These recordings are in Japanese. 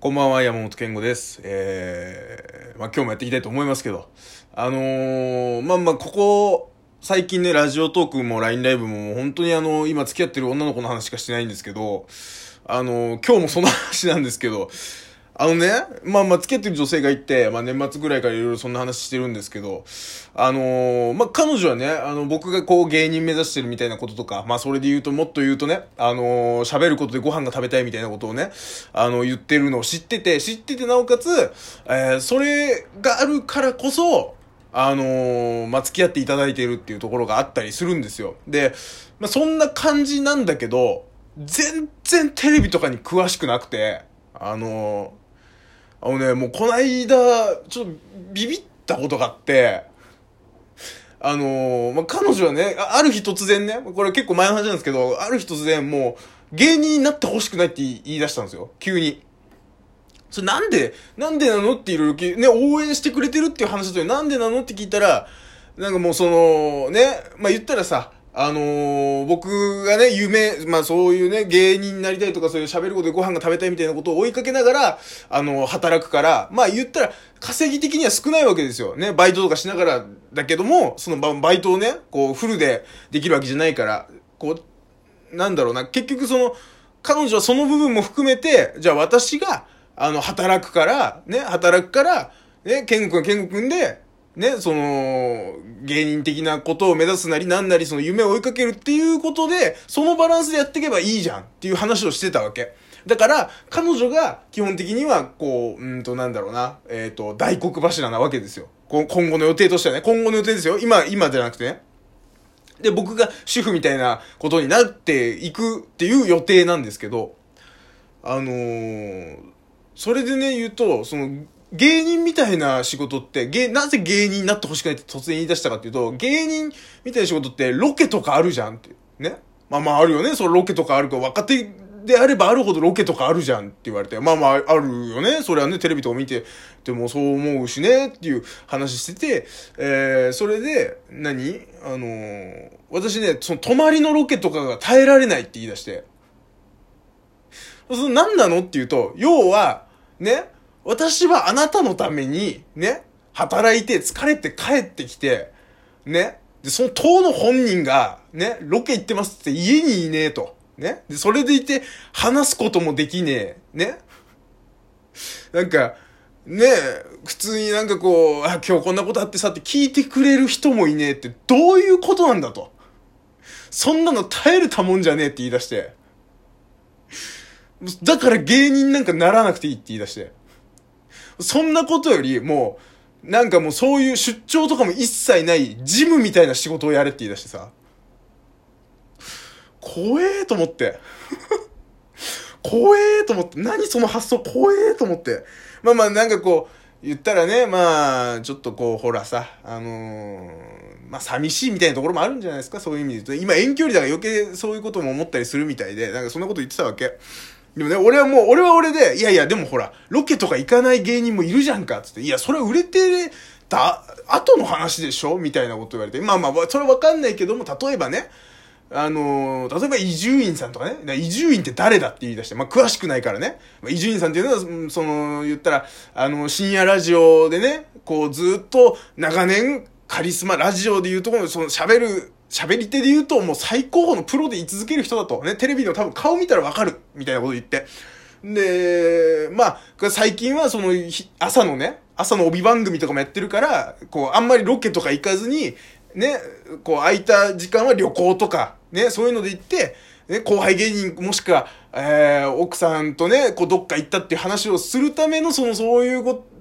こんばんは、山本健吾です。えー、まあ今日もやっていきたいと思いますけど、あのー、まあまあここ、最近ね、ラジオトークも LINE ライブも本当にあの、今付き合ってる女の子の話しかしてないんですけど、あのー、今日もその話なんですけど、あのね、まあまあ付き合ってる女性がいて、まあ年末ぐらいからいろいろそんな話してるんですけど、あのー、まあ彼女はね、あの僕がこう芸人目指してるみたいなこととか、まあそれで言うともっと言うとね、あのー、喋ることでご飯が食べたいみたいなことをね、あの言ってるのを知ってて、知っててなおかつ、えー、それがあるからこそ、あのー、まあ、付き合っていただいているっていうところがあったりするんですよ。で、まあ、そんな感じなんだけど、全然テレビとかに詳しくなくて、あのー、あのね、もうこないだ、ちょっとビビったことがあって、あのー、まあ、彼女はね、ある日突然ね、これ結構前の話なんですけど、ある日突然もう、芸人になってほしくないって言い出したんですよ。急に。それなんで、なんでなのっていろいろね、応援してくれてるっていう話だとなんでなのって聞いたら、なんかもうその、ね、まあ、言ったらさ、あのー、僕がね、夢、まあそういうね、芸人になりたいとかそういう喋ることでご飯が食べたいみたいなことを追いかけながら、あのー、働くから、まあ言ったら、稼ぎ的には少ないわけですよ。ね、バイトとかしながらだけども、そのババイトをね、こう、フルでできるわけじゃないから、こう、なんだろうな、結局その、彼女はその部分も含めて、じゃあ私が、あの、働くから、ね、働くから、ね、ケンゴくん、ケンゴくんで、ね、その、芸人的なことを目指すなりなんなりその夢を追いかけるっていうことで、そのバランスでやっていけばいいじゃんっていう話をしてたわけ。だから、彼女が基本的には、こう、うんとなんだろうな、えっ、ー、と、大黒柱なわけですよ。今後の予定としてはね、今後の予定ですよ。今、今じゃなくてね。で、僕が主婦みたいなことになっていくっていう予定なんですけど、あのー、それでね、言うと、その、芸人みたいな仕事って、芸、なぜ芸人になってほしくないって突然言い出したかっていうと、芸人みたいな仕事ってロケとかあるじゃんって。ね。まあまああるよね。そのロケとかあるか若手であればあるほどロケとかあるじゃんって言われて。まあまああるよね。それはね、テレビとか見ててもそう思うしねっていう話してて、えー、それで、何？あのー、私ね、その泊まりのロケとかが耐えられないって言い出して。その何なのって言うと、要は、ね、私はあなたのために、ね、働いて疲れて帰ってきて、ね、で、その当の本人が、ね、ロケ行ってますって家にいねえと。ね。で、それでいて話すこともできねえ。ね。なんか、ね普通になんかこう、あ、今日こんなことあってさって聞いてくれる人もいねえってどういうことなんだと。そんなの耐えるたもんじゃねえって言い出して。だから芸人なんかならなくていいって言い出して。そんなことより、もう、なんかもうそういう出張とかも一切ない、ジムみたいな仕事をやれって言い出してさ。怖えと思って。怖えと思って。何その発想怖えと思って。まあまあなんかこう、言ったらね、まあ、ちょっとこう、ほらさ、あのー、まあ寂しいみたいなところもあるんじゃないですか、そういう意味で言うと。今遠距離だから余計そういうことも思ったりするみたいで、なんかそんなこと言ってたわけ。でもね、俺はもう、俺は俺で、いやいや、でもほら、ロケとか行かない芸人もいるじゃんか、つって。いや、それは売れてた後の話でしょ？みたいなこと言われて。まあまあ、それわかんないけども、例えばね、あのー、例えば伊集院さんとかね、伊集院って誰だって言い出して、まあ詳しくないからね。伊集院さんっていうのは、その、言ったら、あの、深夜ラジオでね、こうずっと長年、カリスマラジオで言うところ、その喋る、喋り手で言うともう最高峰のプロで居続ける人だと。ね、テレビの多分顔見たらわかる。みたいなこと言って。で、まあ、最近はその、朝のね、朝の帯番組とかもやってるから、こう、あんまりロケとか行かずに、ね、こう、空いた時間は旅行とか、ね、そういうので行って、ね、後輩芸人もしくは、えー、奥さんとね、こう、どっか行ったっていう話をするための、その、そういうこと、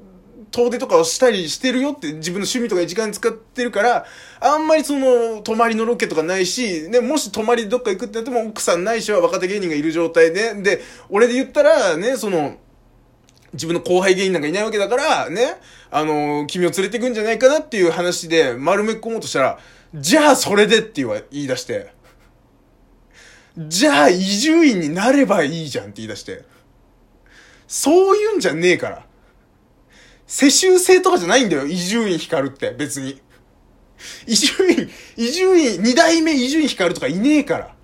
遠出とかをしたりしてるよって自分の趣味とかに時間使ってるから、あんまりその、泊まりのロケとかないし、ね、もし泊まりどっか行くってなっても奥さんないしは若手芸人がいる状態で、で、俺で言ったら、ね、その、自分の後輩芸人なんかいないわけだから、ね、あの、君を連れてくんじゃないかなっていう話で丸め込もうとしたら、じゃあそれでって言い出して、じゃあ伊集院になればいいじゃんって言い出して、そういうんじゃねえから。世襲制とかじゃないんだよ、伊集院光って、別に。伊集院、伊集院、二代目伊集院光とかいねえから。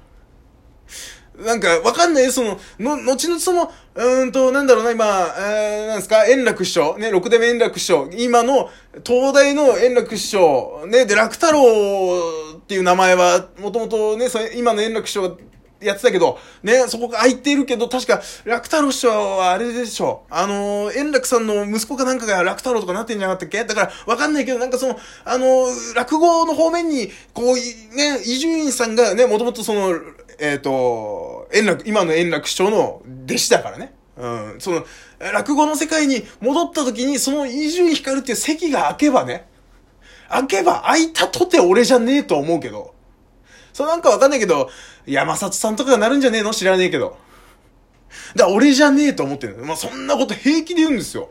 なんか、わかんないその、の、後々その、うーんと、なんだろうな、今、えー、なんですか、円楽師匠、ね、六代目円楽師匠、今の、東大の円楽師匠、ね、で、楽太郎っていう名前は、もともとね、今の円楽師匠がやってたけど、ね、そこが空いているけど、確か、楽太郎師匠はあれでしょ。あのー、円楽さんの息子かなんかが楽太郎とかなってんじゃなかったっけ？だから、わかんないけど、なんかその、あのー、落語の方面に、こう、ね、伊集院さんがね、もともとその、えっ、ー、と、円楽、今の円楽師匠の弟子だからね。うん。その、落語の世界に戻った時に、その伊集院光っていう席が開けばね、開けば開いたとて俺じゃねえと思うけど、そうなんかわかんないけど、山里さんとかがなるんじゃねえの？知らねえけど。だから俺じゃねえと思ってるまあ、そんなこと平気で言うんですよ。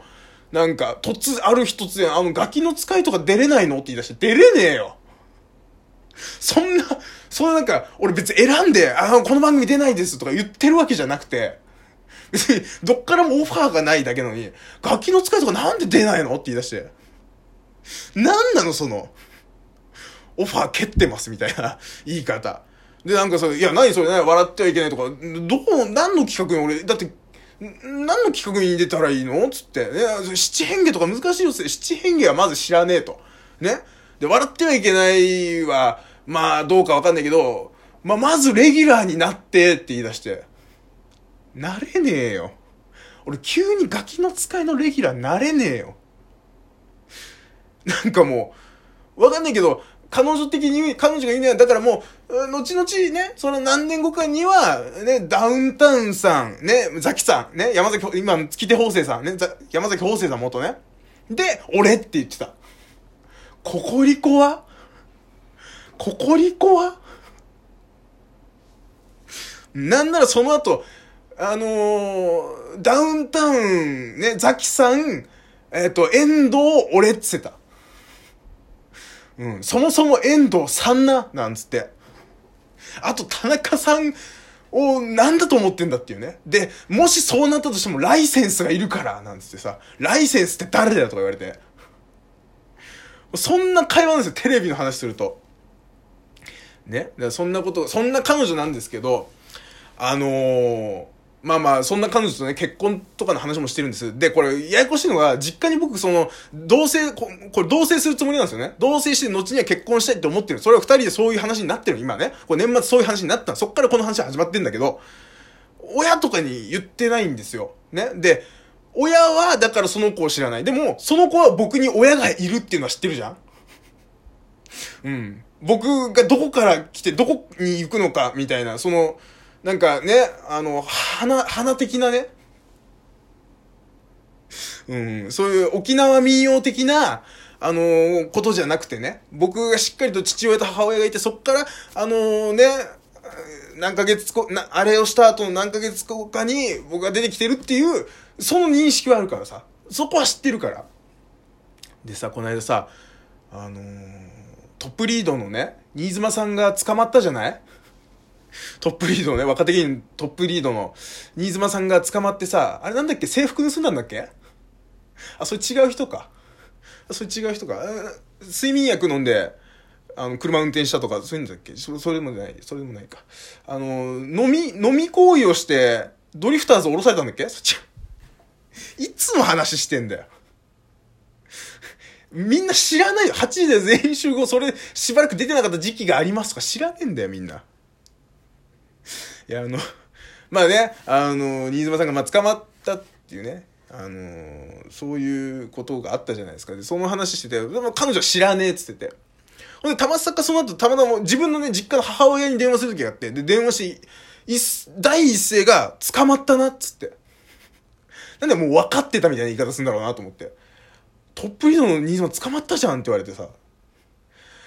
なんか、突、ある日突然、あの、ガキの使いとか出れないの？って言い出して、出れねえよそんな、そんななんか、俺別に選んで、あの、この番組出ないですとか言ってるわけじゃなくて、別に、どっからもオファーがないだけのに、ガキの使いとかなんで出ないの？って言い出して。なんなのその、オファー蹴ってますみたいな 言い方。で、なんかそれ、いや、何それね、笑ってはいけないとか、どこ、何の企画に俺、だって、何の企画に出たらいいのつって。ね、七変化とか難しいよって七変化はまず知らねえと。ね。で、笑ってはいけないは、まあ、どうかわかんないけど、まあ、まずレギュラーになってって言い出して。なれねえよ。俺、急にガキの使いのレギュラーなれねえよ。なんかもう、わかんないけど、彼女的に、彼女が言うには、だからもう、後々ね、その何年後かには、ね、ダウンタウンさん、ね、ザキさん、ね、山崎、今、月手法生さん、ね、山崎法生さん元ね。で、俺って言ってた。ココリコは？ココリコは？なんならその後、あのー、ダウンタウン、ね、ザキさん、えっ、ー、と、遠藤、俺っつってた。うん。そもそも遠藤さんな、なんつって。あと、田中さんをなんだと思ってんだっていうね。で、もしそうなったとしても、ライセンスがいるから、なんつってさ、ライセンスって誰だよとか言われて。そんな会話なんですよ、テレビの話すると。ね。そんなこと、そんな彼女なんですけど、あのー、まあまあ、そんな彼女とね、結婚とかの話もしてるんです。で、これ、ややこしいのが、実家に僕、その、同棲、ここれ同棲するつもりなんですよね。同棲して、後には結婚したいって思ってる。それは二人でそういう話になってる、今ね。これ年末そういう話になったそっからこの話始まってんだけど、親とかに言ってないんですよ。ね。で、親は、だからその子を知らない。でも、その子は僕に親がいるっていうのは知ってるじゃんうん。僕がどこから来て、どこに行くのか、みたいな、その、なんかね、あの、花、花的なね、うん、そういう沖縄民謡的な、あのー、ことじゃなくてね、僕がしっかりと父親と母親がいて、そっから、あのー、ね、何ヶ月後、な、あれをした後の何ヶ月後かに僕が出てきてるっていう、その認識はあるからさ、そこは知ってるから。でさ、この間さ、あのー、トップリードのね、新妻さんが捕まったじゃない？トップリードのね、若手芸人トップリードの新妻さんが捕まってさ、あれなんだっけ？制服盗んだんだっけ？あ、それ違う人か。あそれ違う人か。睡眠薬飲んで、あの、車運転したとか、そういうんだっけ？そそれもない、それもないか。あの、飲み、飲み行為をして、ドリフターズ降ろされたんだっけ？そっち。いつの話してんだよ。みんな知らないよ。8時で全員集合、それ、しばらく出てなかった時期がありますとか知らねえんだよ、みんな。や、あの、まあね、あの、新妻さんがまあ捕まったっていうね、あの、そういうことがあったじゃないですか。で、その話してて、でも彼女は知らねえっつってて。ほんで、たまさかその後、たまたま自分のね、実家の母親に電話する時があって、で、電話して、第一声が捕まったなっつって。なんでもう分かってたみたいな言い方するんだろうなと思って。トップリードの新妻捕まったじゃんって言われてさ。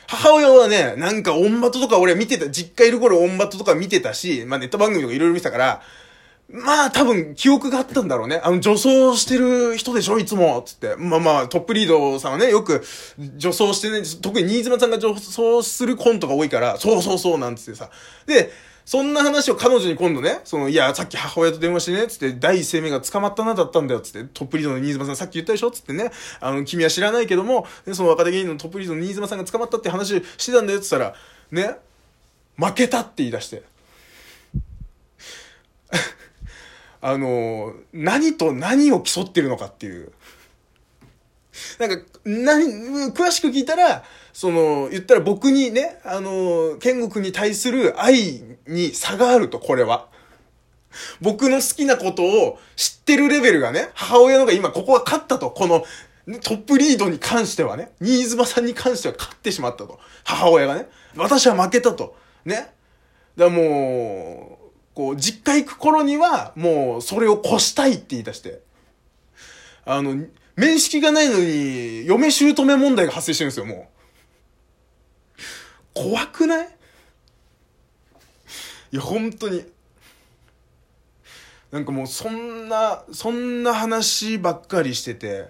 母親はね、なんかオンバトとか俺見てた、実家いる頃オンバトとか見てたし、まあネット番組とかいろいろ見てたから、まあ多分記憶があったんだろうね。あの女装してる人でしょいつもつって。まあまあトップリードさんはね、よく女装してね、特に新妻さんが女装するコントが多いから、そうそうそうなんつってさ。で、そんな話を彼女に今度ね、その、いや、さっき母親と電話してね、つって、第一声目が捕まったなだったんだよ、つって、トップリードの新妻さんさっき言ったでしょ？つってね、あの、君は知らないけども、その若手芸人のトップリードの新妻さんが捕まったって話してたんだよ、つったら、ね、負けたって言い出して。あの、何と何を競ってるのかっていう。なんか、何、詳しく聞いたら、その、言ったら僕にね、あの、天国に対する愛に差があると、これは。僕の好きなことを知ってるレベルがね、母親のが今ここは勝ったと、このトップリードに関してはね、新妻さんに関しては勝ってしまったと。母親がね。私は負けたと。ね。だもう、こう、実家行く頃には、もう、それを越したいって言い出して。あの、面識がないのに、嫁姑問題が発生してるんですよ、もう。怖くない？いや、本当に。なんかもう、そんな、そんな話ばっかりしてて、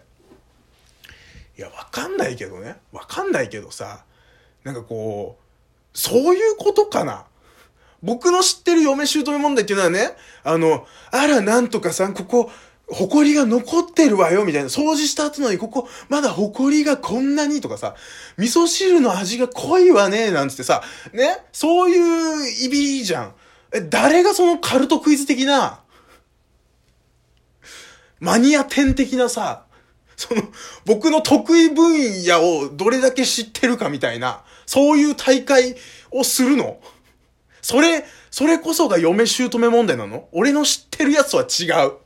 いや、わかんないけどね。わかんないけどさ、なんかこう、そういうことかな僕の知ってる嫁姑問題っていうのはね、あの、あら、なんとかさん、ここ、埃が残ってるわよ、みたいな。掃除した後のに、ここ、まだ埃がこんなにとかさ、味噌汁の味が濃いわね、なんつってさ、ね？そういういびじゃん。え、誰がそのカルトクイズ的な、マニア点的なさ、その、僕の得意分野をどれだけ知ってるかみたいな、そういう大会をするのそれ、それこそが嫁姑問題なの？俺の知ってるやつは違う。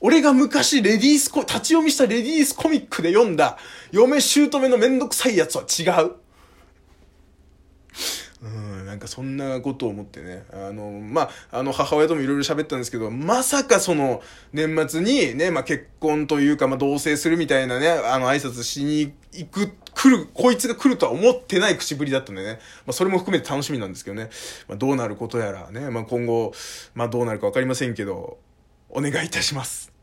俺が昔レディースコ、立ち読みしたレディースコミックで読んだ嫁姑のめんどくさいやつは違う。うん、なんかそんなことを思ってね。あの、まあ、あの、母親ともいろいろ喋ったんですけど、まさかその、年末にね、まあ、結婚というか、まあ、同棲するみたいなね、あの、挨拶しに行く、来る、こいつが来るとは思ってない口ぶりだったんでね。まあ、それも含めて楽しみなんですけどね。まあ、どうなることやらね、まあ、今後、まあ、どうなるかわかりませんけど、お願いいたします。